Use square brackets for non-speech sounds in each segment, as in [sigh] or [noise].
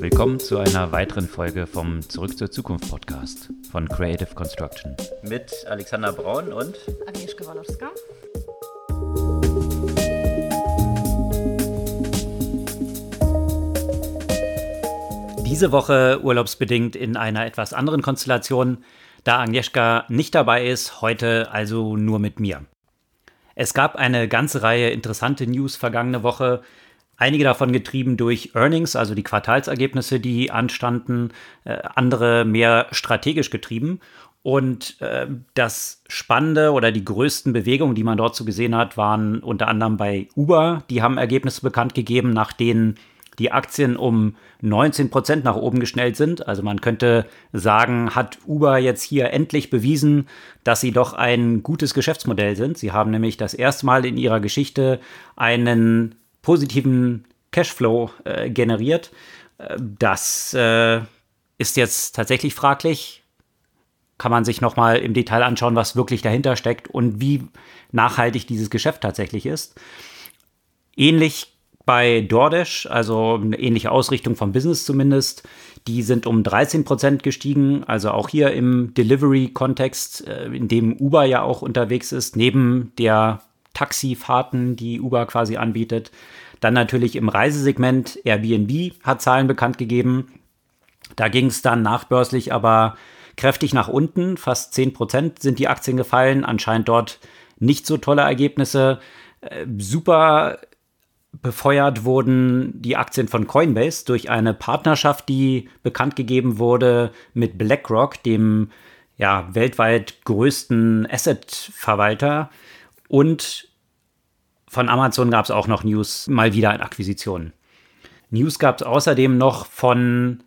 Willkommen zu einer weiteren Folge vom Zurück zur Zukunft Podcast von Creative Construction. Mit Alexander Braun und Agnieszka Walorska. Diese Woche urlaubsbedingt in einer etwas anderen Konstellation, da Agnieszka nicht dabei ist, heute also nur mit mir. Es gab eine ganze Reihe interessante News vergangene Woche, einige davon getrieben durch Earnings, also die Quartalsergebnisse, die anstanden, äh, andere mehr strategisch getrieben. Und äh, das Spannende oder die größten Bewegungen, die man dort so gesehen hat, waren unter anderem bei Uber. Die haben Ergebnisse bekannt gegeben, nach denen die Aktien um 19 Prozent nach oben geschnellt sind. Also man könnte sagen, hat Uber jetzt hier endlich bewiesen, dass sie doch ein gutes Geschäftsmodell sind. Sie haben nämlich das erste Mal in ihrer Geschichte einen positiven Cashflow äh, generiert. Äh, das äh, ist jetzt tatsächlich fraglich. Kann man sich noch mal im Detail anschauen, was wirklich dahinter steckt und wie nachhaltig dieses Geschäft tatsächlich ist. Ähnlich bei DoorDash, also eine ähnliche Ausrichtung vom Business zumindest. Die sind um 13 Prozent gestiegen, also auch hier im Delivery-Kontext, äh, in dem Uber ja auch unterwegs ist, neben der Taxifahrten, die Uber quasi anbietet. Dann natürlich im Reisesegment Airbnb hat Zahlen bekannt gegeben. Da ging es dann nachbörslich aber kräftig nach unten. Fast 10 Prozent sind die Aktien gefallen. Anscheinend dort nicht so tolle Ergebnisse. Äh, super befeuert wurden die Aktien von Coinbase durch eine Partnerschaft, die bekannt gegeben wurde mit BlackRock, dem ja, weltweit größten Asset-Verwalter. Und von Amazon gab es auch noch News, mal wieder in Akquisitionen. News gab es außerdem noch von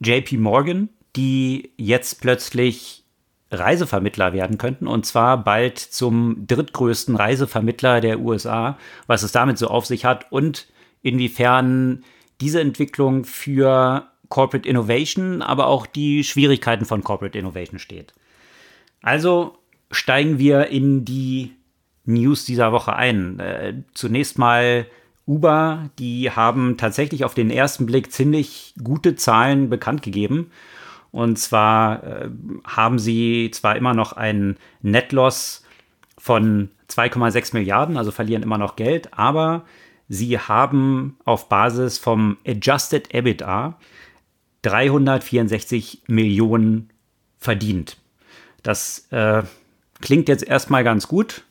JP Morgan, die jetzt plötzlich Reisevermittler werden könnten und zwar bald zum drittgrößten Reisevermittler der USA, was es damit so auf sich hat und inwiefern diese Entwicklung für Corporate Innovation, aber auch die Schwierigkeiten von Corporate Innovation steht. Also steigen wir in die News dieser Woche ein. Äh, zunächst mal Uber, die haben tatsächlich auf den ersten Blick ziemlich gute Zahlen bekannt gegeben. Und zwar äh, haben sie zwar immer noch einen Netloss von 2,6 Milliarden, also verlieren immer noch Geld, aber sie haben auf Basis vom Adjusted EBITDA 364 Millionen verdient. Das äh, klingt jetzt erstmal ganz gut.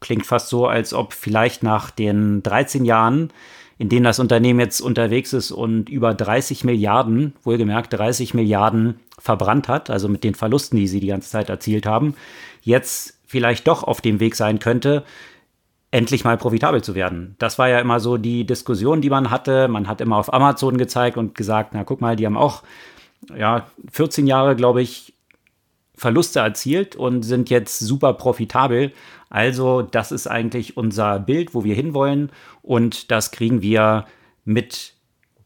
Klingt fast so, als ob vielleicht nach den 13 Jahren in denen das Unternehmen jetzt unterwegs ist und über 30 Milliarden, wohlgemerkt 30 Milliarden verbrannt hat, also mit den Verlusten, die sie die ganze Zeit erzielt haben, jetzt vielleicht doch auf dem Weg sein könnte, endlich mal profitabel zu werden. Das war ja immer so die Diskussion, die man hatte. Man hat immer auf Amazon gezeigt und gesagt, na guck mal, die haben auch ja, 14 Jahre, glaube ich, Verluste erzielt und sind jetzt super profitabel. Also das ist eigentlich unser Bild, wo wir hinwollen und das kriegen wir mit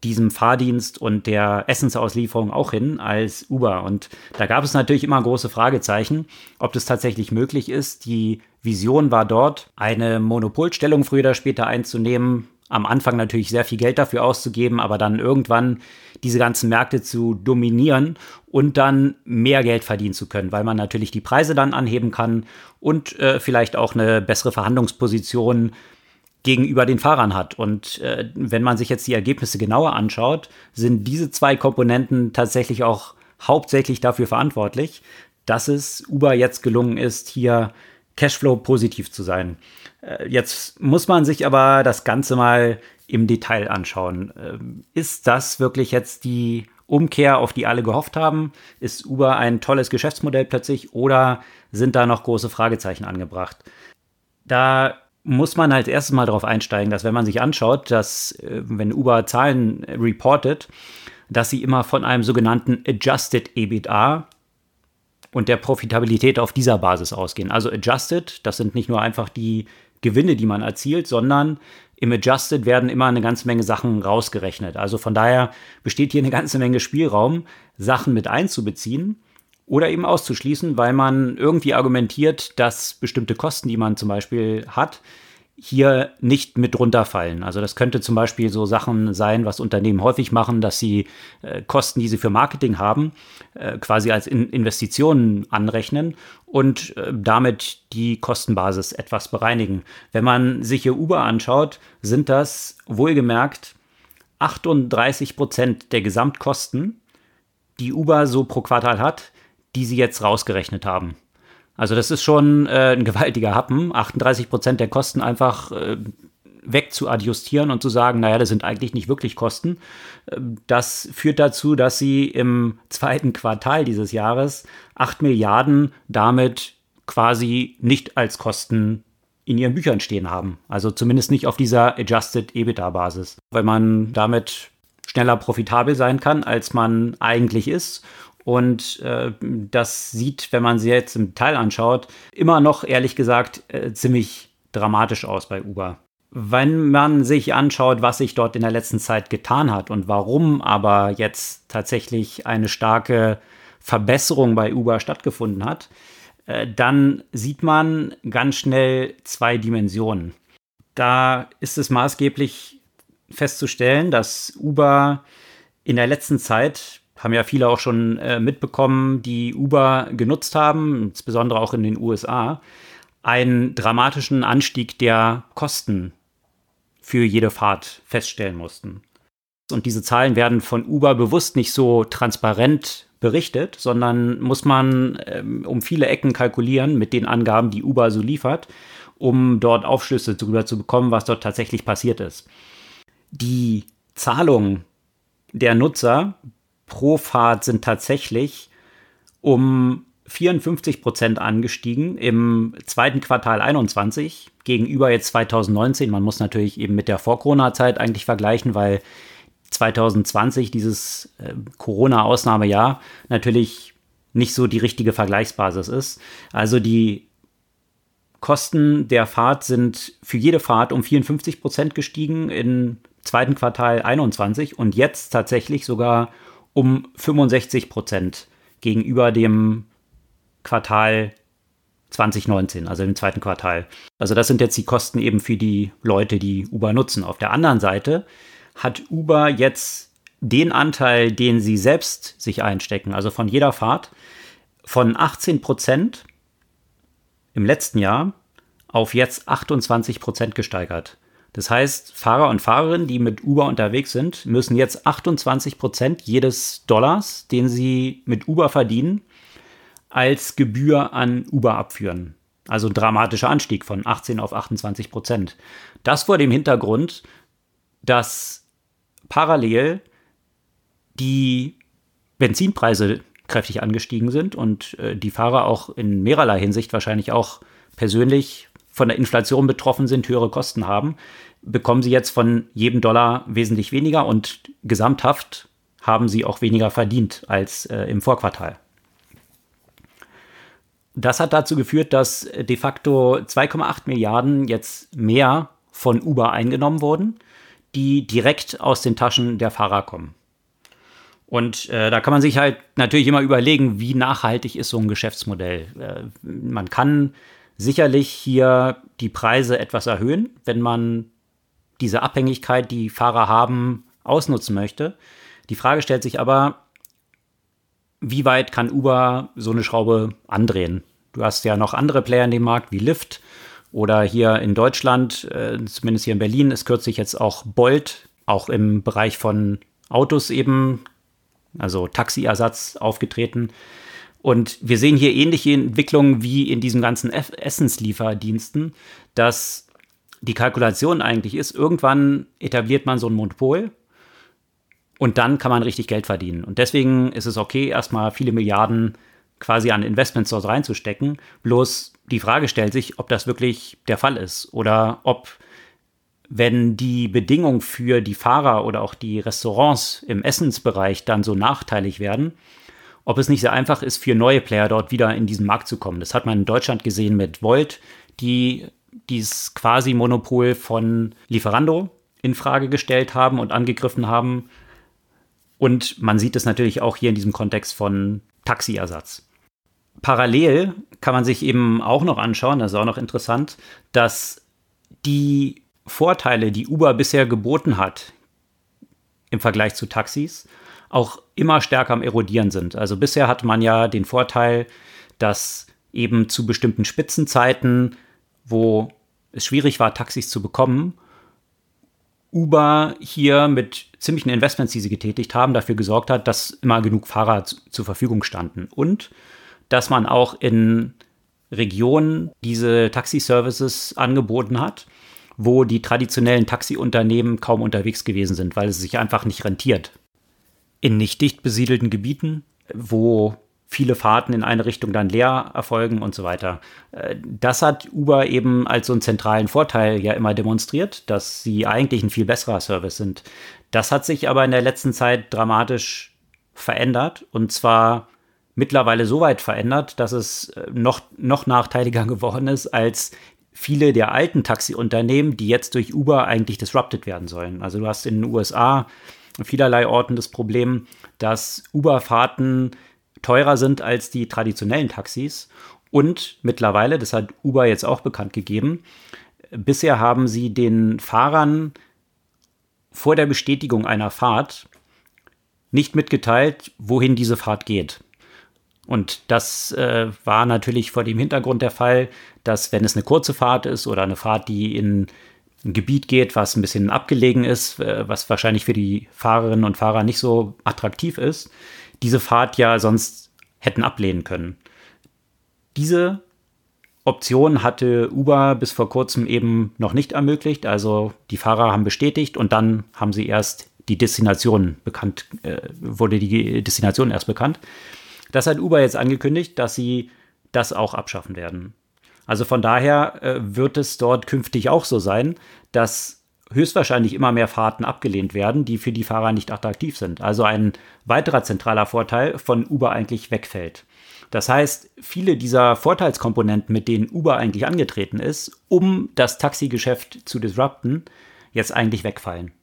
diesem Fahrdienst und der Essensauslieferung auch hin als Uber. Und da gab es natürlich immer große Fragezeichen, ob das tatsächlich möglich ist. Die Vision war dort, eine Monopolstellung früher oder später einzunehmen, am Anfang natürlich sehr viel Geld dafür auszugeben, aber dann irgendwann diese ganzen Märkte zu dominieren und dann mehr Geld verdienen zu können, weil man natürlich die Preise dann anheben kann und äh, vielleicht auch eine bessere Verhandlungsposition gegenüber den Fahrern hat. Und äh, wenn man sich jetzt die Ergebnisse genauer anschaut, sind diese zwei Komponenten tatsächlich auch hauptsächlich dafür verantwortlich, dass es Uber jetzt gelungen ist, hier Cashflow positiv zu sein. Äh, jetzt muss man sich aber das Ganze mal im Detail anschauen. Ähm, ist das wirklich jetzt die Umkehr, auf die alle gehofft haben? Ist Uber ein tolles Geschäftsmodell plötzlich oder sind da noch große Fragezeichen angebracht? Da muss man als erstes mal darauf einsteigen, dass wenn man sich anschaut, dass äh, wenn Uber Zahlen reportet, dass sie immer von einem sogenannten Adjusted EBITDA und der Profitabilität auf dieser Basis ausgehen. Also Adjusted, das sind nicht nur einfach die Gewinne, die man erzielt, sondern im Adjusted werden immer eine ganze Menge Sachen rausgerechnet. Also von daher besteht hier eine ganze Menge Spielraum, Sachen mit einzubeziehen oder eben auszuschließen, weil man irgendwie argumentiert, dass bestimmte Kosten, die man zum Beispiel hat, hier nicht mit runterfallen. Also das könnte zum Beispiel so Sachen sein, was Unternehmen häufig machen, dass sie äh, Kosten, die sie für Marketing haben, äh, quasi als in Investitionen anrechnen und äh, damit die Kostenbasis etwas bereinigen. Wenn man sich hier Uber anschaut, sind das wohlgemerkt 38 Prozent der Gesamtkosten, die Uber so pro Quartal hat, die sie jetzt rausgerechnet haben. Also das ist schon äh, ein gewaltiger Happen, 38 Prozent der Kosten einfach äh, wegzuadjustieren und zu sagen, naja, das sind eigentlich nicht wirklich Kosten. Ähm, das führt dazu, dass sie im zweiten Quartal dieses Jahres 8 Milliarden damit quasi nicht als Kosten in ihren Büchern stehen haben. Also zumindest nicht auf dieser Adjusted EBITDA-Basis, weil man damit schneller profitabel sein kann, als man eigentlich ist und äh, das sieht, wenn man sie jetzt im Teil anschaut, immer noch, ehrlich gesagt, äh, ziemlich dramatisch aus bei Uber. Wenn man sich anschaut, was sich dort in der letzten Zeit getan hat und warum aber jetzt tatsächlich eine starke Verbesserung bei Uber stattgefunden hat, äh, dann sieht man ganz schnell zwei Dimensionen. Da ist es maßgeblich festzustellen, dass Uber in der letzten Zeit haben ja viele auch schon äh, mitbekommen, die Uber genutzt haben, insbesondere auch in den USA, einen dramatischen Anstieg der Kosten für jede Fahrt feststellen mussten. Und diese Zahlen werden von Uber bewusst nicht so transparent berichtet, sondern muss man ähm, um viele Ecken kalkulieren mit den Angaben, die Uber so liefert, um dort Aufschlüsse darüber zu bekommen, was dort tatsächlich passiert ist. Die Zahlung der Nutzer pro Fahrt sind tatsächlich um 54 Prozent angestiegen im zweiten Quartal 21 gegenüber jetzt 2019. Man muss natürlich eben mit der Vor-Corona-Zeit eigentlich vergleichen, weil 2020 dieses äh, Corona-Ausnahmejahr natürlich nicht so die richtige Vergleichsbasis ist. Also die Kosten der Fahrt sind für jede Fahrt um 54 Prozent gestiegen im zweiten Quartal 21 und jetzt tatsächlich sogar um 65 Prozent gegenüber dem Quartal 2019, also im zweiten Quartal. Also das sind jetzt die Kosten eben für die Leute, die Uber nutzen. Auf der anderen Seite hat Uber jetzt den Anteil, den sie selbst sich einstecken, also von jeder Fahrt, von 18 Prozent im letzten Jahr auf jetzt 28 Prozent gesteigert. Das heißt, Fahrer und Fahrerinnen, die mit Uber unterwegs sind, müssen jetzt 28 Prozent jedes Dollars, den sie mit Uber verdienen, als Gebühr an Uber abführen. Also ein dramatischer Anstieg von 18 auf 28 Prozent. Das vor dem Hintergrund, dass parallel die Benzinpreise kräftig angestiegen sind und äh, die Fahrer auch in mehrerlei Hinsicht wahrscheinlich auch persönlich von der Inflation betroffen sind, höhere Kosten haben, bekommen sie jetzt von jedem Dollar wesentlich weniger und gesamthaft haben sie auch weniger verdient als äh, im Vorquartal. Das hat dazu geführt, dass de facto 2,8 Milliarden jetzt mehr von Uber eingenommen wurden, die direkt aus den Taschen der Fahrer kommen. Und äh, da kann man sich halt natürlich immer überlegen, wie nachhaltig ist so ein Geschäftsmodell. Äh, man kann sicherlich hier die Preise etwas erhöhen, wenn man diese Abhängigkeit, die Fahrer haben, ausnutzen möchte. Die Frage stellt sich aber, wie weit kann Uber so eine Schraube andrehen? Du hast ja noch andere Player in dem Markt wie Lyft oder hier in Deutschland, äh, zumindest hier in Berlin, ist kürzlich jetzt auch Bolt, auch im Bereich von Autos eben, also Taxiersatz aufgetreten. Und wir sehen hier ähnliche Entwicklungen wie in diesem ganzen Essenslieferdiensten, dass die Kalkulation eigentlich ist, irgendwann etabliert man so ein Monopol und dann kann man richtig Geld verdienen. Und deswegen ist es okay, erstmal viele Milliarden quasi an Investments dort reinzustecken. Bloß die Frage stellt sich, ob das wirklich der Fall ist oder ob, wenn die Bedingungen für die Fahrer oder auch die Restaurants im Essensbereich dann so nachteilig werden, ob es nicht sehr einfach ist, für neue Player dort wieder in diesen Markt zu kommen. Das hat man in Deutschland gesehen mit Volt, die dieses quasi Monopol von Lieferando in Frage gestellt haben und angegriffen haben. Und man sieht es natürlich auch hier in diesem Kontext von Taxiersatz. Parallel kann man sich eben auch noch anschauen, das ist auch noch interessant, dass die Vorteile, die Uber bisher geboten hat im Vergleich zu Taxis, auch immer stärker am Erodieren sind. Also bisher hat man ja den Vorteil, dass eben zu bestimmten Spitzenzeiten, wo es schwierig war, Taxis zu bekommen, Uber hier mit ziemlichen Investments, die sie getätigt haben, dafür gesorgt hat, dass immer genug Fahrer zu, zur Verfügung standen. Und dass man auch in Regionen diese Taxiservices angeboten hat, wo die traditionellen Taxiunternehmen kaum unterwegs gewesen sind, weil es sich einfach nicht rentiert. In nicht dicht besiedelten Gebieten, wo viele Fahrten in eine Richtung dann leer erfolgen und so weiter. Äh, das hat Uber eben als so einen zentralen Vorteil ja immer demonstriert, dass sie eigentlich ein viel besserer Service sind. Das hat sich aber in der letzten Zeit dramatisch verändert und zwar mittlerweile so weit verändert, dass es äh, noch, noch nachteiliger [laughs] geworden ist als viele der alten Taxiunternehmen, die jetzt durch Uber eigentlich disrupted werden sollen. Also du hast in den USA vielerlei Orten das Problem, dass Uber-Fahrten teurer sind als die traditionellen Taxis. Und mittlerweile, das hat Uber jetzt auch bekannt gegeben, bisher haben sie den Fahrern vor der Bestätigung einer Fahrt nicht mitgeteilt, wohin diese Fahrt geht. Und das äh, war natürlich vor dem Hintergrund der Fall, dass wenn es eine kurze Fahrt ist oder eine Fahrt, die in ein Gebiet geht, was ein bisschen abgelegen ist, äh, was wahrscheinlich für die Fahrerinnen und Fahrer nicht so attraktiv ist, diese Fahrt ja sonst hätten ablehnen können. Diese Option hatte Uber bis vor kurzem eben noch nicht ermöglicht. Also die Fahrer haben bestätigt und dann haben sie erst die Destination bekannt, äh, wurde die Destination erst bekannt. Das hat Uber jetzt angekündigt, dass sie das auch abschaffen werden. Also von daher äh, wird es dort künftig auch so sein, dass höchstwahrscheinlich immer mehr Fahrten abgelehnt werden, die für die Fahrer nicht attraktiv sind. Also ein weiterer zentraler Vorteil von Uber eigentlich wegfällt. Das heißt, viele dieser Vorteilskomponenten, mit denen Uber eigentlich angetreten ist, um das Taxigeschäft zu disrupten, jetzt eigentlich wegfallen.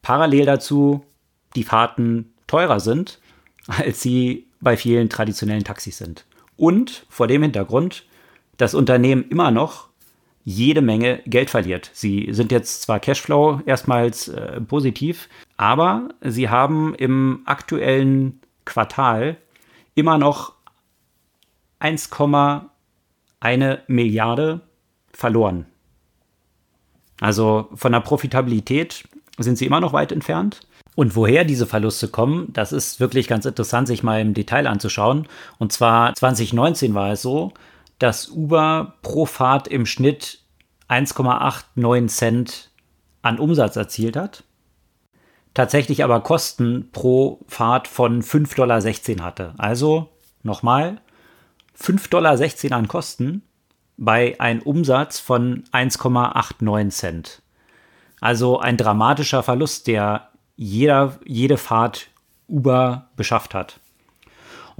Parallel dazu die Fahrten teurer sind, [laughs] als sie bei vielen traditionellen Taxis sind. Und vor dem Hintergrund das Unternehmen immer noch jede Menge Geld verliert. Sie sind jetzt zwar Cashflow erstmals äh, positiv, aber sie haben im aktuellen Quartal immer noch 1,1 Milliarde verloren. Also von der Profitabilität sind sie immer noch weit entfernt. Und woher diese Verluste kommen, das ist wirklich ganz interessant, sich mal im Detail anzuschauen. Und zwar 2019 war es so, dass Uber pro Fahrt im Schnitt 1,89 Cent an Umsatz erzielt hat, tatsächlich aber Kosten pro Fahrt von 5,16 Dollar hatte. Also nochmal 5,16 Dollar an Kosten bei einem Umsatz von 1,89 Cent. Also ein dramatischer Verlust, der jeder, jede Fahrt Uber beschafft hat.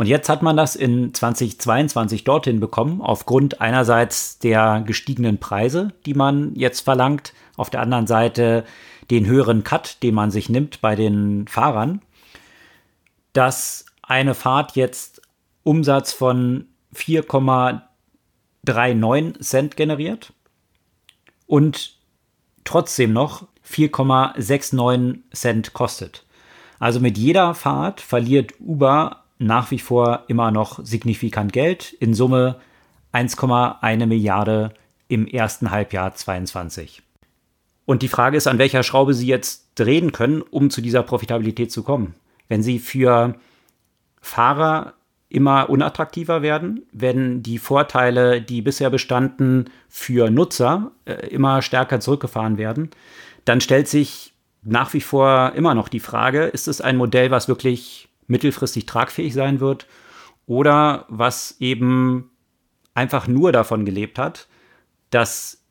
Und jetzt hat man das in 2022 dorthin bekommen, aufgrund einerseits der gestiegenen Preise, die man jetzt verlangt, auf der anderen Seite den höheren Cut, den man sich nimmt bei den Fahrern, dass eine Fahrt jetzt Umsatz von 4,39 Cent generiert und trotzdem noch 4,69 Cent kostet. Also mit jeder Fahrt verliert Uber nach wie vor immer noch signifikant Geld. In Summe 1,1 Milliarde im ersten Halbjahr 22. Und die Frage ist, an welcher Schraube Sie jetzt drehen können, um zu dieser Profitabilität zu kommen. Wenn Sie für Fahrer immer unattraktiver werden, wenn die Vorteile, die bisher bestanden, für Nutzer äh, immer stärker zurückgefahren werden, dann stellt sich nach wie vor immer noch die Frage, ist es ein Modell, was wirklich mittelfristig tragfähig sein wird oder was eben einfach nur davon gelebt hat, dass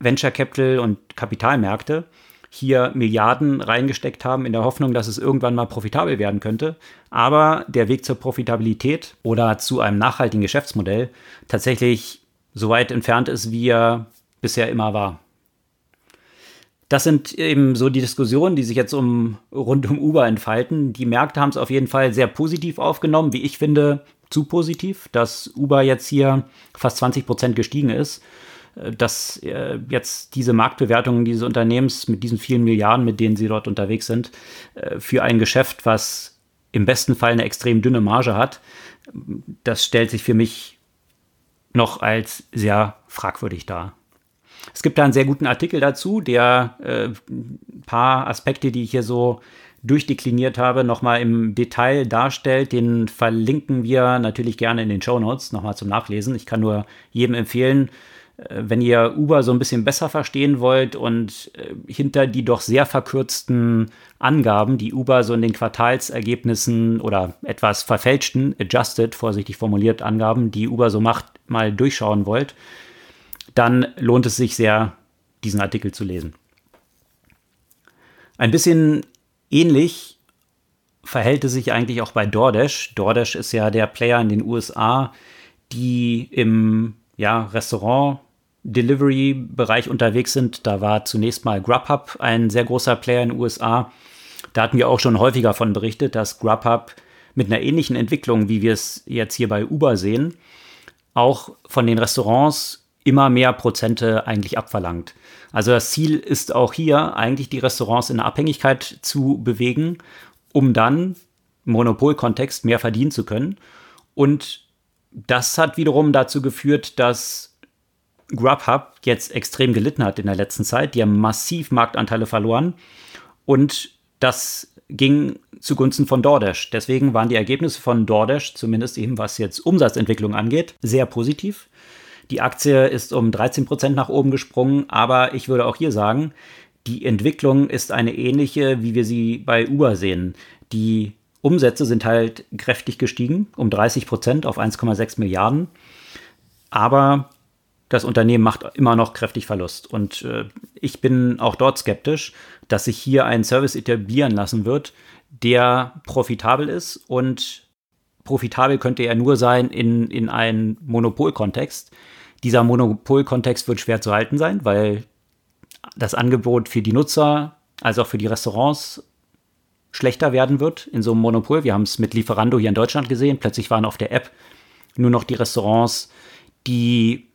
Venture Capital und Kapitalmärkte hier Milliarden reingesteckt haben in der Hoffnung, dass es irgendwann mal profitabel werden könnte. Aber der Weg zur Profitabilität oder zu einem nachhaltigen Geschäftsmodell tatsächlich so weit entfernt ist, wie er bisher immer war das sind eben so die Diskussionen, die sich jetzt um, rund um Uber entfalten. Die Märkte haben es auf jeden Fall sehr positiv aufgenommen, wie ich finde, zu positiv, dass Uber jetzt hier fast 20 Prozent gestiegen ist. äh, dass äh, jetzt diese Marktbewertungen dieses Unternehmens mit diesen vielen Milliarden, mit denen sie dort unterwegs sind, äh, für ein Geschäft, was im besten Fall eine extrem dünne Marge hat, das stellt sich für mich noch als sehr fragwürdig dar. Es gibt da einen sehr guten Artikel dazu, der äh, ein paar Aspekte, die ich hier so durchdekliniert habe, nochmal im Detail darstellt. Den verlinken wir natürlich gerne in den Show Notes nochmal zum Nachlesen. Ich kann nur jedem empfehlen, äh, wenn ihr Uber so ein bisschen besser verstehen wollt und äh, hinter die doch sehr verkürzten Angaben, die Uber so in den Quartalsergebnissen oder etwas verfälschten, adjusted, vorsichtig formuliert Angaben, die Uber so macht, mal durchschauen wollt, dann lohnt es sich sehr, diesen Artikel zu lesen. Ein bisschen ähnlich verhält es sich eigentlich auch bei DoorDash. DoorDash ist ja der Player in den USA, die im ja, Restaurant Delivery-Bereich unterwegs sind. Da war zunächst mal Grubhub ein sehr großer Player in den USA. Da hatten wir auch schon häufiger von berichtet, dass Grubhub mit einer ähnlichen Entwicklung, wie wir es jetzt hier bei Uber sehen, auch von den Restaurants immer mehr Prozente eigentlich abverlangt. Also das Ziel ist auch hier eigentlich die Restaurants in eine Abhängigkeit zu bewegen, um dann im Monopolkontext mehr verdienen zu können. Und das hat wiederum dazu geführt, dass Grubhub jetzt extrem gelitten hat in der letzten Zeit. Die haben massiv Marktanteile verloren und das ging zugunsten von DoorDash. Deswegen waren die Ergebnisse von DoorDash, zumindest eben was jetzt Umsatzentwicklung angeht, sehr positiv. Die Aktie ist um 13 Prozent nach oben gesprungen, aber ich würde auch hier sagen, die Entwicklung ist eine ähnliche, wie wir sie bei Uber sehen. Die Umsätze sind halt kräftig gestiegen, um 30 Prozent auf 1,6 Milliarden. Aber das Unternehmen macht immer noch kräftig Verlust. Und äh, ich bin auch dort skeptisch, dass sich hier ein Service etablieren lassen wird, der profitabel ist. Und profitabel könnte er nur sein in, in einem Monopolkontext. Dieser Monopolkontext wird schwer zu halten sein, weil das Angebot für die Nutzer, also auch für die Restaurants, schlechter werden wird in so einem Monopol. Wir haben es mit Lieferando hier in Deutschland gesehen. Plötzlich waren auf der App nur noch die Restaurants, die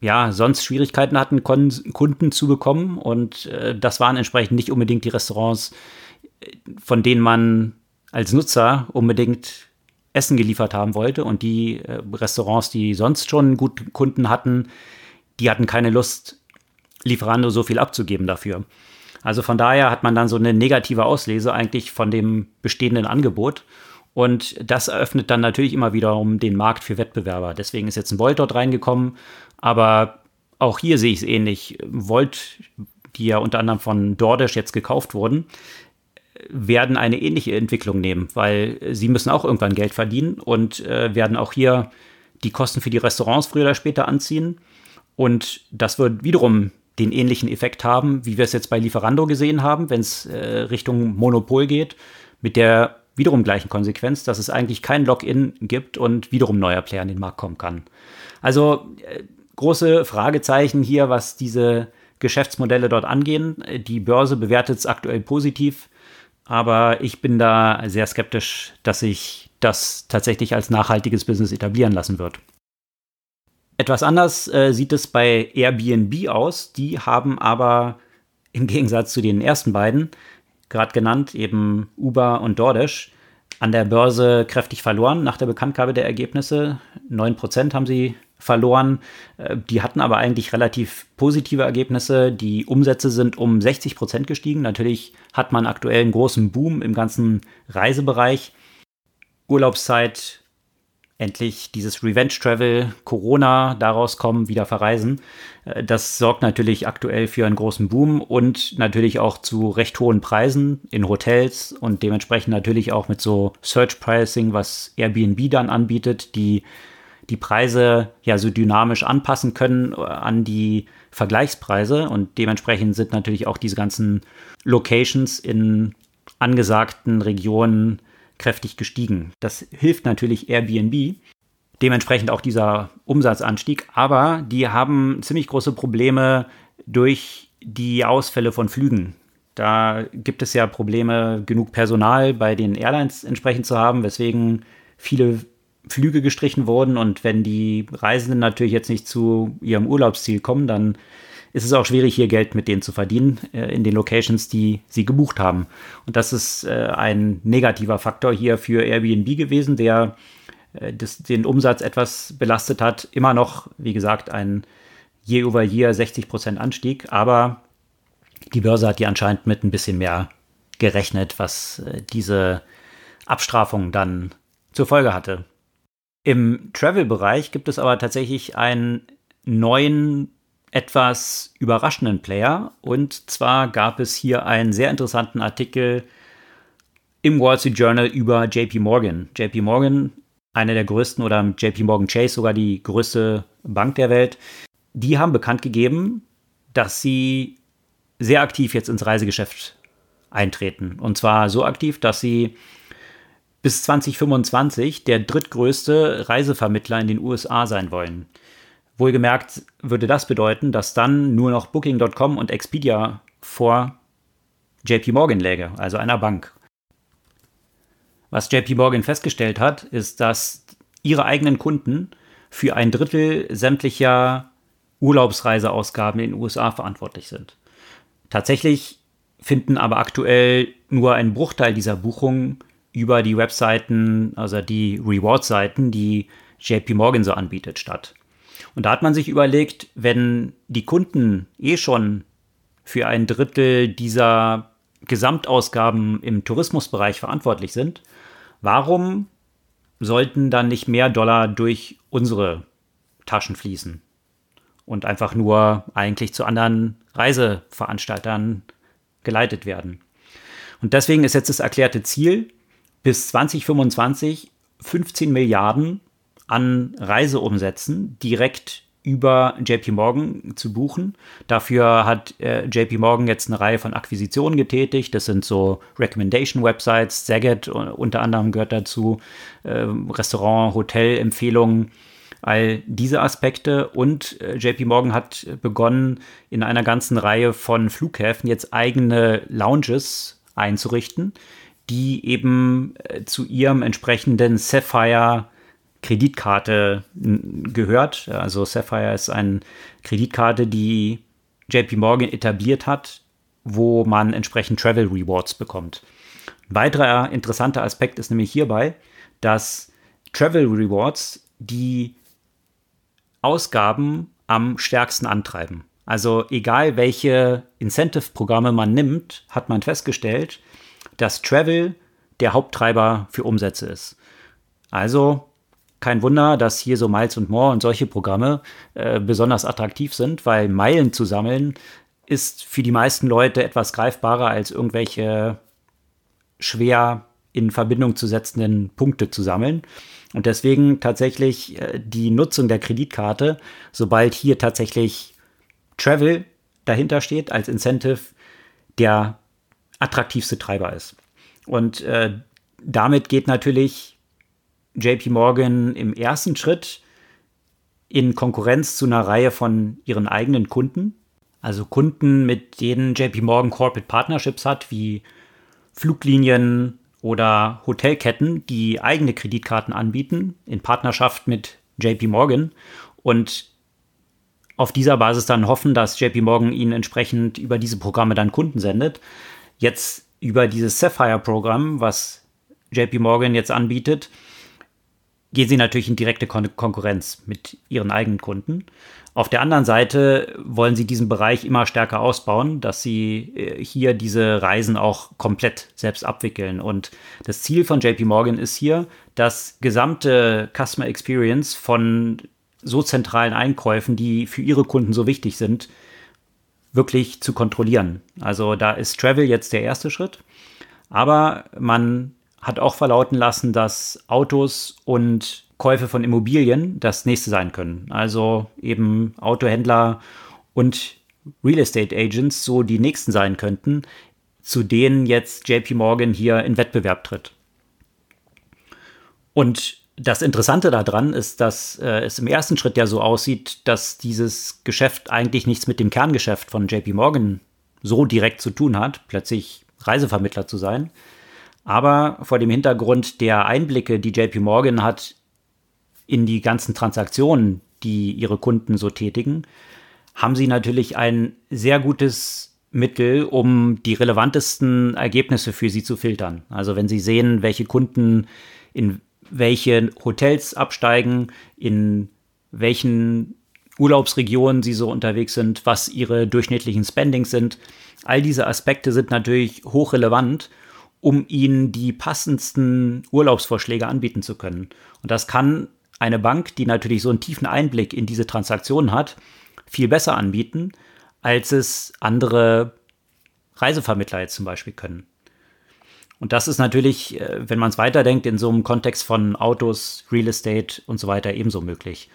ja sonst Schwierigkeiten hatten, Kunden zu bekommen. Und äh, das waren entsprechend nicht unbedingt die Restaurants, von denen man als Nutzer unbedingt Essen geliefert haben wollte. Und die äh, Restaurants, die sonst schon gut Kunden hatten, die hatten keine Lust, Lieferando so viel abzugeben dafür. Also von daher hat man dann so eine negative Auslese eigentlich von dem bestehenden Angebot. Und das eröffnet dann natürlich immer wiederum den Markt für Wettbewerber. Deswegen ist jetzt ein Volt dort reingekommen. Aber auch hier sehe ich es ähnlich. Volt, die ja unter anderem von DoorDash jetzt gekauft wurden, werden eine ähnliche Entwicklung nehmen, weil sie müssen auch irgendwann Geld verdienen und äh, werden auch hier die Kosten für die Restaurants früher oder später anziehen. Und das wird wiederum den ähnlichen Effekt haben, wie wir es jetzt bei Lieferando gesehen haben, wenn es äh, Richtung Monopol geht, mit der wiederum gleichen Konsequenz, dass es eigentlich kein Login gibt und wiederum neuer Player in den Markt kommen kann. Also äh, große Fragezeichen hier, was diese Geschäftsmodelle dort angehen. Die Börse bewertet es aktuell positiv, aber ich bin da sehr skeptisch, dass sich das tatsächlich als nachhaltiges Business etablieren lassen wird. Etwas anders äh, sieht es bei Airbnb aus. Die haben aber im [laughs] Gegensatz zu den ersten beiden, gerade genannt, eben Uber und DoorDash, an der Börse kräftig verloren nach der Bekanntgabe der Ergebnisse. 9% haben sie verloren. Äh, die hatten aber eigentlich relativ positive Ergebnisse. Die Umsätze sind um 60% gestiegen. Natürlich hat man aktuell einen großen Boom im ganzen Reisebereich. Urlaubszeit endlich dieses Revenge Travel, Corona daraus kommen, wieder verreisen. Äh, das sorgt natürlich aktuell für einen großen Boom und natürlich auch zu recht hohen Preisen in Hotels und dementsprechend natürlich auch mit so Search Pricing, was Airbnb dann anbietet, die die Preise ja so dynamisch anpassen können äh, an die Vergleichspreise und dementsprechend sind natürlich auch diese ganzen Locations in angesagten Regionen kräftig gestiegen. Das hilft natürlich Airbnb. Dementsprechend auch dieser Umsatzanstieg. Aber die haben ziemlich große Probleme durch die Ausfälle von Flügen. Da gibt es ja Probleme, genug Personal bei den Airlines entsprechend zu haben, weswegen viele Flüge gestrichen wurden und wenn die Reisenden natürlich jetzt nicht zu ihrem Urlaubsziel kommen, dann ist es auch schwierig, hier Geld mit denen zu verdienen äh, in den Locations, die sie gebucht haben. Und das ist äh, ein negativer Faktor hier für Airbnb gewesen, der äh, das, den Umsatz etwas belastet hat. Immer noch, wie gesagt, ein Year-over-Year 60% Anstieg, aber die Börse hat hier anscheinend mit ein bisschen mehr gerechnet, was äh, diese Abstrafung dann zur Folge hatte. Im Travel-Bereich gibt es aber tatsächlich einen neuen, etwas überraschenden Player. Und zwar gab es hier einen sehr interessanten Artikel im Wall Street Journal über JP Morgan. JP Morgan, eine der größten oder JP Morgan Chase sogar die größte Bank der Welt, die haben bekannt gegeben, dass sie sehr aktiv jetzt ins Reisegeschäft eintreten. Und zwar so aktiv, dass sie bis 2025 der drittgrößte Reisevermittler in den USA sein wollen. Wohlgemerkt würde das bedeuten, dass dann nur noch Booking.com und Expedia vor JP Morgan läge, also einer Bank. Was JP Morgan festgestellt hat, ist, dass ihre eigenen Kunden für ein Drittel sämtlicher Urlaubsreiseausgaben in den USA verantwortlich sind. Tatsächlich finden aber aktuell nur ein Bruchteil dieser Buchungen über die Webseiten, also die Reward-Seiten, die JP Morgan so anbietet, statt. Und da hat man sich überlegt, wenn die Kunden eh schon für ein Drittel dieser Gesamtausgaben im Tourismusbereich verantwortlich sind, warum sollten dann nicht mehr Dollar durch unsere Taschen fließen und einfach nur eigentlich zu anderen Reiseveranstaltern geleitet werden. Und deswegen ist jetzt das erklärte Ziel, bis 2025 15 Milliarden an Reiseumsätzen direkt über JP Morgan zu buchen. Dafür hat äh, JP Morgan jetzt eine Reihe von Akquisitionen getätigt. Das sind so Recommendation-Websites, Zagat unter anderem gehört dazu, äh, Restaurant, Hotel-Empfehlungen all diese Aspekte. Und äh, JP Morgan hat begonnen, in einer ganzen Reihe von Flughäfen jetzt eigene Lounges einzurichten, die eben äh, zu ihrem entsprechenden Sapphire Kreditkarte gehört. Also Sapphire ist eine Kreditkarte, die JP Morgan etabliert hat, wo man entsprechend Travel Rewards bekommt. Ein weiterer interessanter Aspekt ist nämlich hierbei, dass Travel Rewards die Ausgaben am stärksten antreiben. Also egal welche Incentive-Programme man nimmt, hat man festgestellt, dass Travel der Haupttreiber für Umsätze ist. Also kein Wunder, dass hier so Miles und More und solche Programme äh, besonders attraktiv sind, weil Meilen zu sammeln ist für die meisten Leute etwas greifbarer als irgendwelche schwer in Verbindung zu setzenden Punkte zu sammeln. Und deswegen tatsächlich äh, die Nutzung der Kreditkarte, sobald hier tatsächlich Travel dahinter steht als Incentive, der attraktivste Treiber ist. Und äh, damit geht natürlich JP Morgan im ersten Schritt in Konkurrenz zu einer Reihe von ihren eigenen Kunden. Also Kunden, mit denen JP Morgan Corporate Partnerships hat, wie Fluglinien, oder Hotelketten, die eigene Kreditkarten anbieten, in Partnerschaft mit JP Morgan und auf dieser Basis dann hoffen, dass JP Morgan ihnen entsprechend über diese Programme dann Kunden sendet. Jetzt über dieses Sapphire-Programm, was JP Morgan jetzt anbietet, gehen sie natürlich in direkte Kon Konkurrenz mit ihren eigenen Kunden. Auf der anderen Seite wollen sie diesen Bereich immer stärker ausbauen, dass sie äh, hier diese Reisen auch komplett selbst abwickeln. Und das Ziel von JP Morgan ist hier, das gesamte Customer Experience von so zentralen Einkäufen, die für ihre Kunden so wichtig sind, wirklich zu kontrollieren. Also da ist Travel jetzt der erste Schritt. Aber man hat auch verlauten lassen, dass Autos und Käufe von Immobilien das nächste sein können. Also eben Autohändler und Real Estate Agents so die nächsten sein könnten, zu denen jetzt JP Morgan hier in Wettbewerb tritt. Und das Interessante daran ist, dass äh, es im ersten Schritt ja so aussieht, dass dieses Geschäft eigentlich nichts mit dem Kerngeschäft von JP Morgan so direkt zu tun hat, plötzlich Reisevermittler zu sein. Aber vor dem Hintergrund der Einblicke, die JP Morgan hat in die ganzen Transaktionen, die ihre Kunden so tätigen, haben sie natürlich ein sehr gutes Mittel, um die relevantesten Ergebnisse für sie zu filtern. Also wenn sie sehen, welche Kunden in welche Hotels absteigen, in welchen Urlaubsregionen sie so unterwegs sind, was ihre durchschnittlichen Spendings sind. All diese Aspekte sind natürlich hochrelevant, um ihnen die passendsten Urlaubsvorschläge anbieten zu können. Und das kann eine Bank, die natürlich so einen tiefen Einblick in diese Transaktionen hat, viel besser anbieten, als es andere Reisevermittler jetzt zum Beispiel können. Und das ist natürlich, äh, wenn man es weiterdenkt, in so einem Kontext von Autos, Real Estate und so weiter ebenso möglich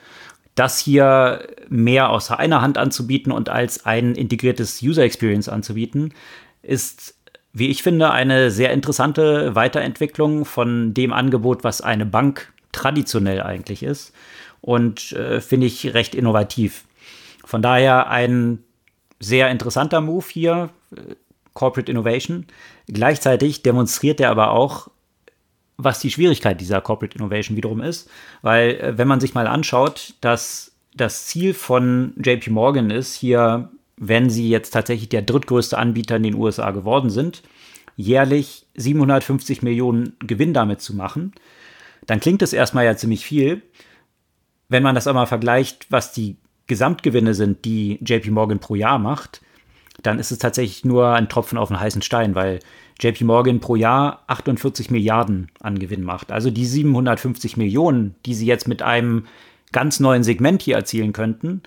das hier mehr aus einer Hand anzubieten und als ein integriertes User Experience anzubieten, ist, wie ich finde, eine sehr interessante Weiterentwicklung von dem Angebot, was eine Bank traditionell eigentlich ist und äh, finde ich recht innovativ. Von daher ein sehr interessanter Move hier, äh, Corporate Innovation. Gleichzeitig demonstriert er aber auch was die Schwierigkeit dieser Corporate Innovation wiederum ist. Weil, äh, wenn man sich mal anschaut, dass das Ziel von JP Morgan ist, hier, wenn sie jetzt tatsächlich der drittgrößte Anbieter in den USA geworden sind, jährlich 750 Millionen Gewinn damit zu machen, dann klingt das erstmal ja ziemlich viel. Wenn man das aber vergleicht, was die Gesamtgewinne sind, die JP Morgan pro Jahr macht, dann ist es tatsächlich nur ein Tropfen auf den heißen Stein, weil JP Morgan pro Jahr 48 Milliarden an Gewinn macht. Also die 750 Millionen, die sie jetzt mit einem ganz neuen Segment hier erzielen könnten,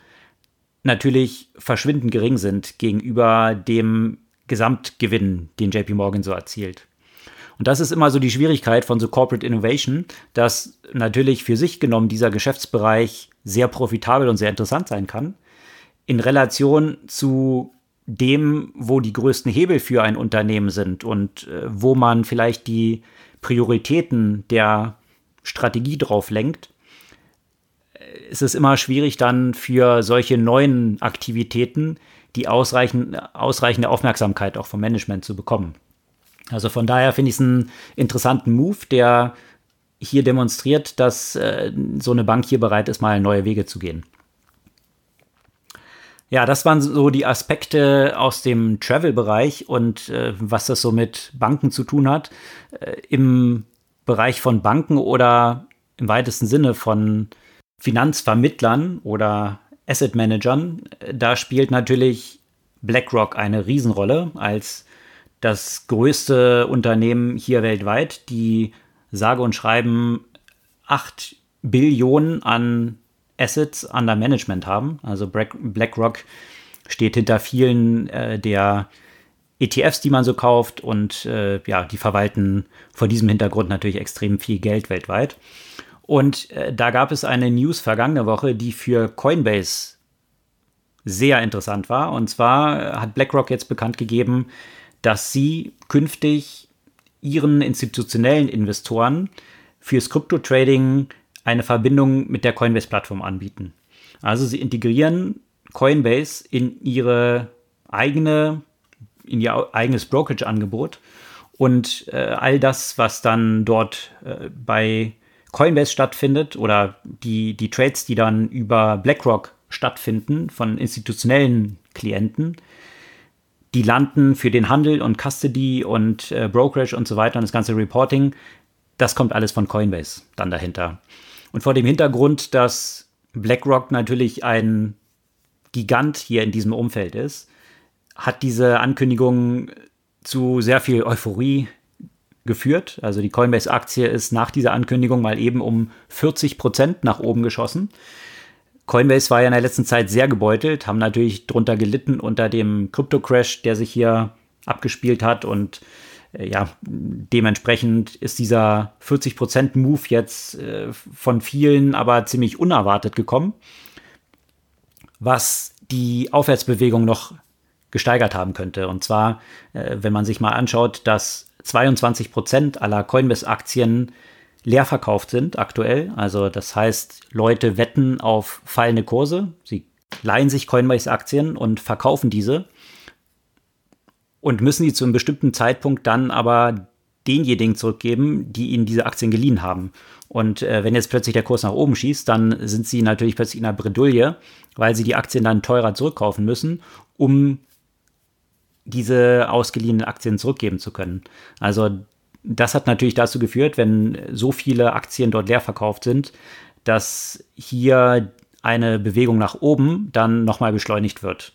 natürlich verschwindend gering sind gegenüber dem Gesamtgewinn, den JP Morgan so erzielt. Und das ist immer so die Schwierigkeit von so Corporate Innovation, dass natürlich für sich genommen dieser Geschäftsbereich sehr profitabel und sehr interessant sein kann. In Relation zu dem, wo die größten Hebel für ein Unternehmen sind und äh, wo man vielleicht die Prioritäten der Strategie drauf lenkt, äh, ist es immer schwierig dann für solche neuen Aktivitäten die ausreichend, ausreichende Aufmerksamkeit auch vom Management zu bekommen. Also von daher finde ich es einen interessanten Move, der hier demonstriert, dass äh, so eine Bank hier bereit ist, mal neue Wege zu gehen. Ja, das waren so die Aspekte aus dem Travel-Bereich und äh, was das so mit Banken zu tun hat. Äh, Im Bereich von Banken oder im weitesten Sinne von Finanzvermittlern oder Asset Managern, da spielt natürlich BlackRock eine Riesenrolle als das größte Unternehmen hier weltweit, die sage und schreiben 8 Billionen an Assets under Management haben. Also BlackRock steht hinter vielen äh, der ETFs, die man so kauft und äh, ja, die verwalten vor diesem Hintergrund natürlich extrem viel Geld weltweit. Und äh, da gab es eine News vergangene Woche, die für Coinbase sehr interessant war. Und zwar hat BlackRock jetzt bekannt gegeben, dass sie künftig ihren institutionellen Investoren fürs Krypto-Trading eine Verbindung mit der Coinbase-Plattform anbieten. Also sie integrieren Coinbase in ihre eigene, in ihr eigenes Brokerage-Angebot und äh, all das, was dann dort äh, bei Coinbase stattfindet oder die, die Trades, die dann über BlackRock stattfinden von institutionellen Klienten, die landen für den Handel und Custody und äh, Brokerage und so weiter und das ganze Reporting, das kommt alles von Coinbase dann dahinter. Und vor dem Hintergrund, dass BlackRock natürlich ein Gigant hier in diesem Umfeld ist, hat diese Ankündigung zu sehr viel Euphorie geführt. Also die Coinbase-Aktie ist nach dieser Ankündigung mal eben um 40 Prozent nach oben geschossen. Coinbase war ja in der letzten Zeit sehr gebeutelt, haben natürlich drunter gelitten unter dem Krypto-Crash, der sich hier abgespielt hat und ja, dementsprechend ist dieser 40%-Move jetzt äh, von vielen aber ziemlich unerwartet gekommen, was die Aufwärtsbewegung noch gesteigert haben könnte. Und zwar, äh, wenn man sich mal anschaut, dass 22% aller Coinbase-Aktien leer verkauft sind aktuell. Also das heißt, Leute wetten auf fallende Kurse. Sie leihen sich Coinbase-Aktien und verkaufen diese und müssen die zu einem bestimmten Zeitpunkt dann aber denjenigen zurückgeben, die ihnen diese Aktien geliehen haben. Und äh, wenn jetzt plötzlich der Kurs nach oben schießt, dann sind sie natürlich plötzlich in einer Bredouille, weil sie die Aktien dann teurer zurückkaufen müssen, um diese ausgeliehenen Aktien zurückgeben zu können. Also das hat natürlich dazu geführt, wenn so viele Aktien dort leer verkauft sind, dass hier eine Bewegung nach oben dann nochmal beschleunigt wird.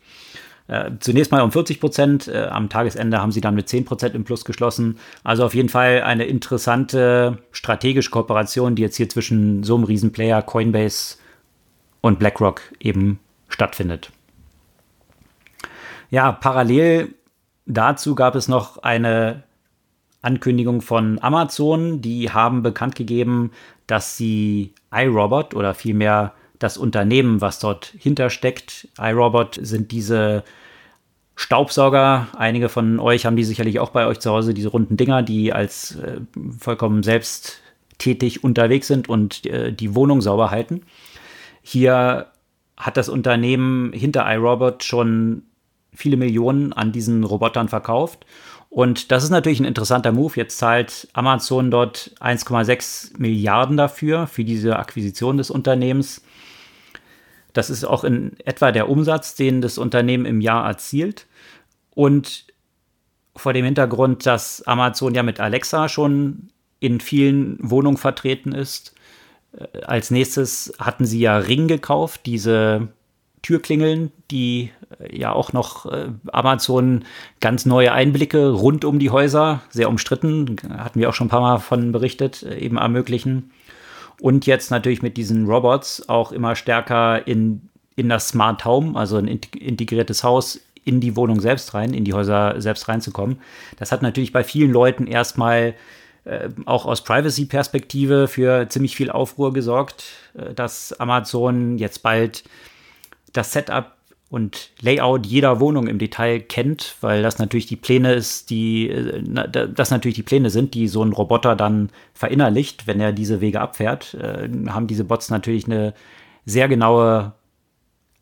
Äh, zunächst mal um 40 Prozent, äh, am Tagesende haben sie dann mit 10 Prozent im Plus geschlossen. Also auf jeden Fall eine interessante strategische Kooperation, die jetzt hier zwischen so einem Riesenplayer Coinbase und BlackRock eben stattfindet. Ja, parallel dazu gab es noch eine Ankündigung von Amazon. Die haben bekannt gegeben, dass sie iRobot oder vielmehr das Unternehmen, was dort hintersteckt. iRobot sind diese Staubsauger. Einige von euch haben die sicherlich auch bei euch zu Hause, diese runden Dinger, die als äh, vollkommen selbsttätig unterwegs sind und äh, die Wohnung sauber halten. Hier hat das Unternehmen hinter iRobot schon viele Millionen an diesen Robotern verkauft. Und das ist natürlich ein interessanter Move. Jetzt zahlt Amazon dort 1,6 Milliarden dafür, für diese Akquisition des Unternehmens. Das ist auch in etwa der Umsatz, den das Unternehmen im Jahr erzielt. Und vor dem Hintergrund, dass Amazon ja mit Alexa schon in vielen Wohnungen vertreten ist. Äh, als nächstes hatten sie ja Ring gekauft, diese Türklingeln, die äh, ja auch noch äh, Amazon ganz neue Einblicke rund um die Häuser, sehr umstritten, hatten wir auch schon ein paar Mal von berichtet, eben ermöglichen. Und jetzt natürlich mit diesen Robots auch immer stärker in, in das Smart Home, also ein integriertes Haus, in die Wohnung selbst rein, in die Häuser selbst reinzukommen. Das hat natürlich bei vielen Leuten erstmal äh, auch aus Privacy-Perspektive für ziemlich viel Aufruhr gesorgt, äh, dass Amazon jetzt bald das Setup und Layout jeder Wohnung im Detail kennt, weil das natürlich die Pläne ist, die äh, das natürlich die Pläne sind, die so ein Roboter dann verinnerlicht, wenn er diese Wege abfährt, äh, haben diese Bots natürlich eine sehr genaue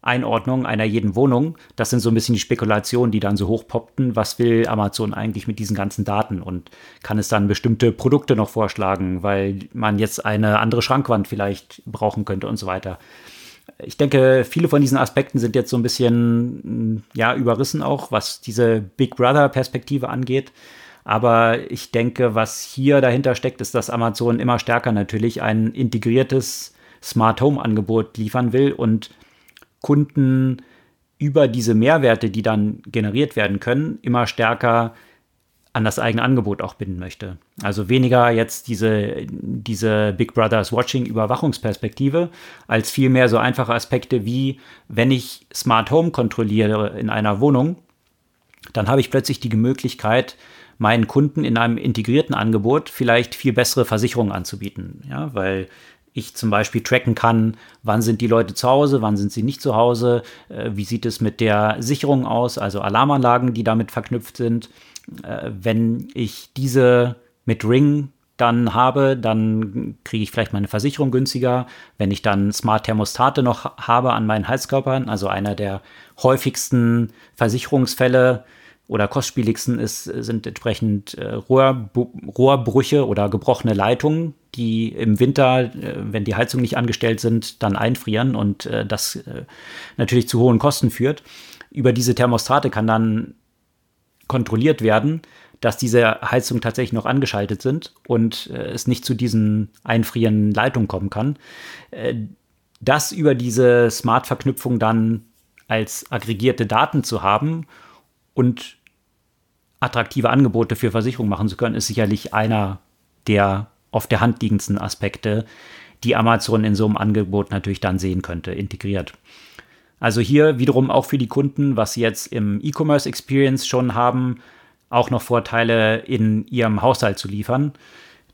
Einordnung einer jeden Wohnung. Das sind so ein bisschen die Spekulationen, die dann so hochpoppten. Was will Amazon eigentlich mit diesen ganzen Daten? Und kann es dann bestimmte Produkte noch vorschlagen, weil man jetzt eine andere Schrankwand vielleicht brauchen könnte und so weiter ich denke, viele von diesen Aspekten sind jetzt so ein bisschen ja, überrissen auch, was diese Big Brother-Perspektive angeht. Aber ich denke, was hier dahinter steckt, ist, dass Amazon immer stärker natürlich ein integriertes Smart Home-Angebot liefern will und Kunden über diese Mehrwerte, die dann generiert werden können, immer stärker an das eigene Angebot auch binden möchte. Also weniger jetzt diese, diese Big Brothers Watching Überwachungsperspektive, als vielmehr so einfache Aspekte wie, wenn ich Smart Home kontrolliere in einer Wohnung, dann habe ich plötzlich die Möglichkeit, meinen Kunden in einem integrierten Angebot vielleicht viel bessere Versicherungen anzubieten. Ja, weil ich zum Beispiel tracken kann, wann sind die Leute zu Hause, wann sind sie nicht zu Hause, äh, wie sieht es mit der Sicherung aus, also Alarmanlagen, die damit verknüpft sind äh, wenn ich diese mit Ring dann habe, dann kriege ich vielleicht meine Versicherung günstiger. Wenn ich dann Smart Thermostate noch habe an meinen Heizkörpern, also einer der häufigsten Versicherungsfälle oder kostspieligsten ist, sind entsprechend äh, Rohr, Rohrbrüche oder gebrochene Leitungen, die im Winter, äh, wenn die Heizungen nicht angestellt sind, dann einfrieren und äh, das äh, natürlich zu hohen Kosten führt. Über diese Thermostate kann dann kontrolliert werden, dass diese Heizungen tatsächlich noch angeschaltet sind und äh, es nicht zu diesen einfrierenden Leitungen kommen kann. Äh, das über diese Smart-Verknüpfung dann als aggregierte Daten zu haben und attraktive Angebote für Versicherungen machen zu können, ist sicherlich einer der auf der Hand liegendsten Aspekte, die Amazon in so einem Angebot natürlich dann sehen könnte, integriert. Also hier wiederum auch für die Kunden, was sie jetzt im E-Commerce Experience schon haben, auch noch Vorteile in ihrem Haushalt zu liefern.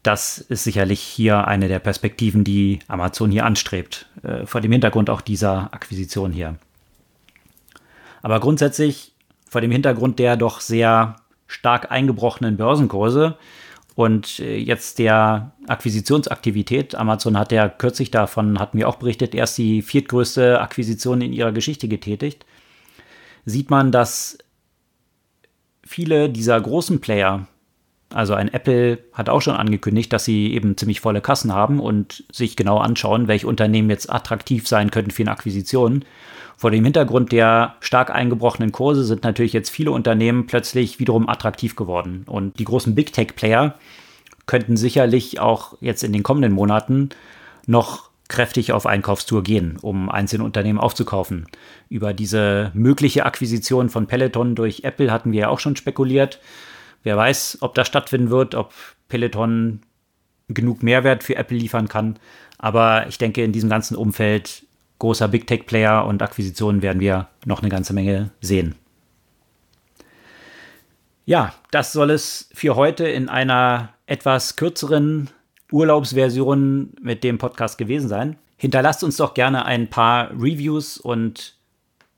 Das ist sicherlich hier eine der Perspektiven, die Amazon hier anstrebt, äh, vor dem Hintergrund auch dieser Akquisition hier. Aber grundsätzlich vor dem Hintergrund der doch sehr stark eingebrochenen Börsenkurse und äh, jetzt der Akquisitionsaktivität, Amazon hat ja kürzlich davon, hatten wir auch berichtet, erst die viertgrößte Akquisition in ihrer Geschichte getätigt, sieht man, dass viele dieser großen Player, Also ein Apple hat auch schon angekündigt, dass sie eben ziemlich volle Kassen haben und sich genau anschauen, welche Unternehmen jetzt attraktiv sein könnten für eine Akquisition. Vor dem Hintergrund der stark eingebrochenen Kurse sind natürlich jetzt viele Unternehmen plötzlich wiederum attraktiv geworden. Und die großen Big Tech-Player könnten sicherlich auch jetzt in den kommenden Monaten noch kräftig auf Einkaufstour gehen, um einzelne Unternehmen aufzukaufen. Über diese mögliche Akquisition von Peloton durch Apple hatten wir ja auch schon spekuliert. Wer weiß, ob das stattfinden wird, ob Peloton genug Mehrwert für Apple liefern kann. Aber ich denke, in diesem ganzen Umfeld großer Big Tech Player und Akquisitionen werden wir noch eine ganze Menge sehen. Ja, das soll es für heute in einer etwas kürzeren Urlaubsversion mit dem Podcast gewesen sein. Hinterlasst uns doch gerne ein paar Reviews und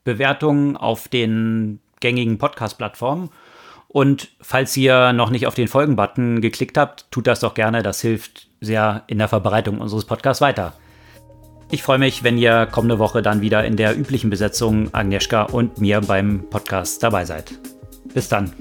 Bewertungen auf den gängigen Podcast-Plattformen. Und falls ihr noch nicht auf den Folgen-Button geklickt habt, tut das doch gerne. Das hilft sehr in der Verbreitung unseres Podcasts weiter. Ich freue mich, wenn ihr kommende Woche dann wieder in der üblichen Besetzung Agnieszka und mir beim Podcast dabei seid. Bis dann.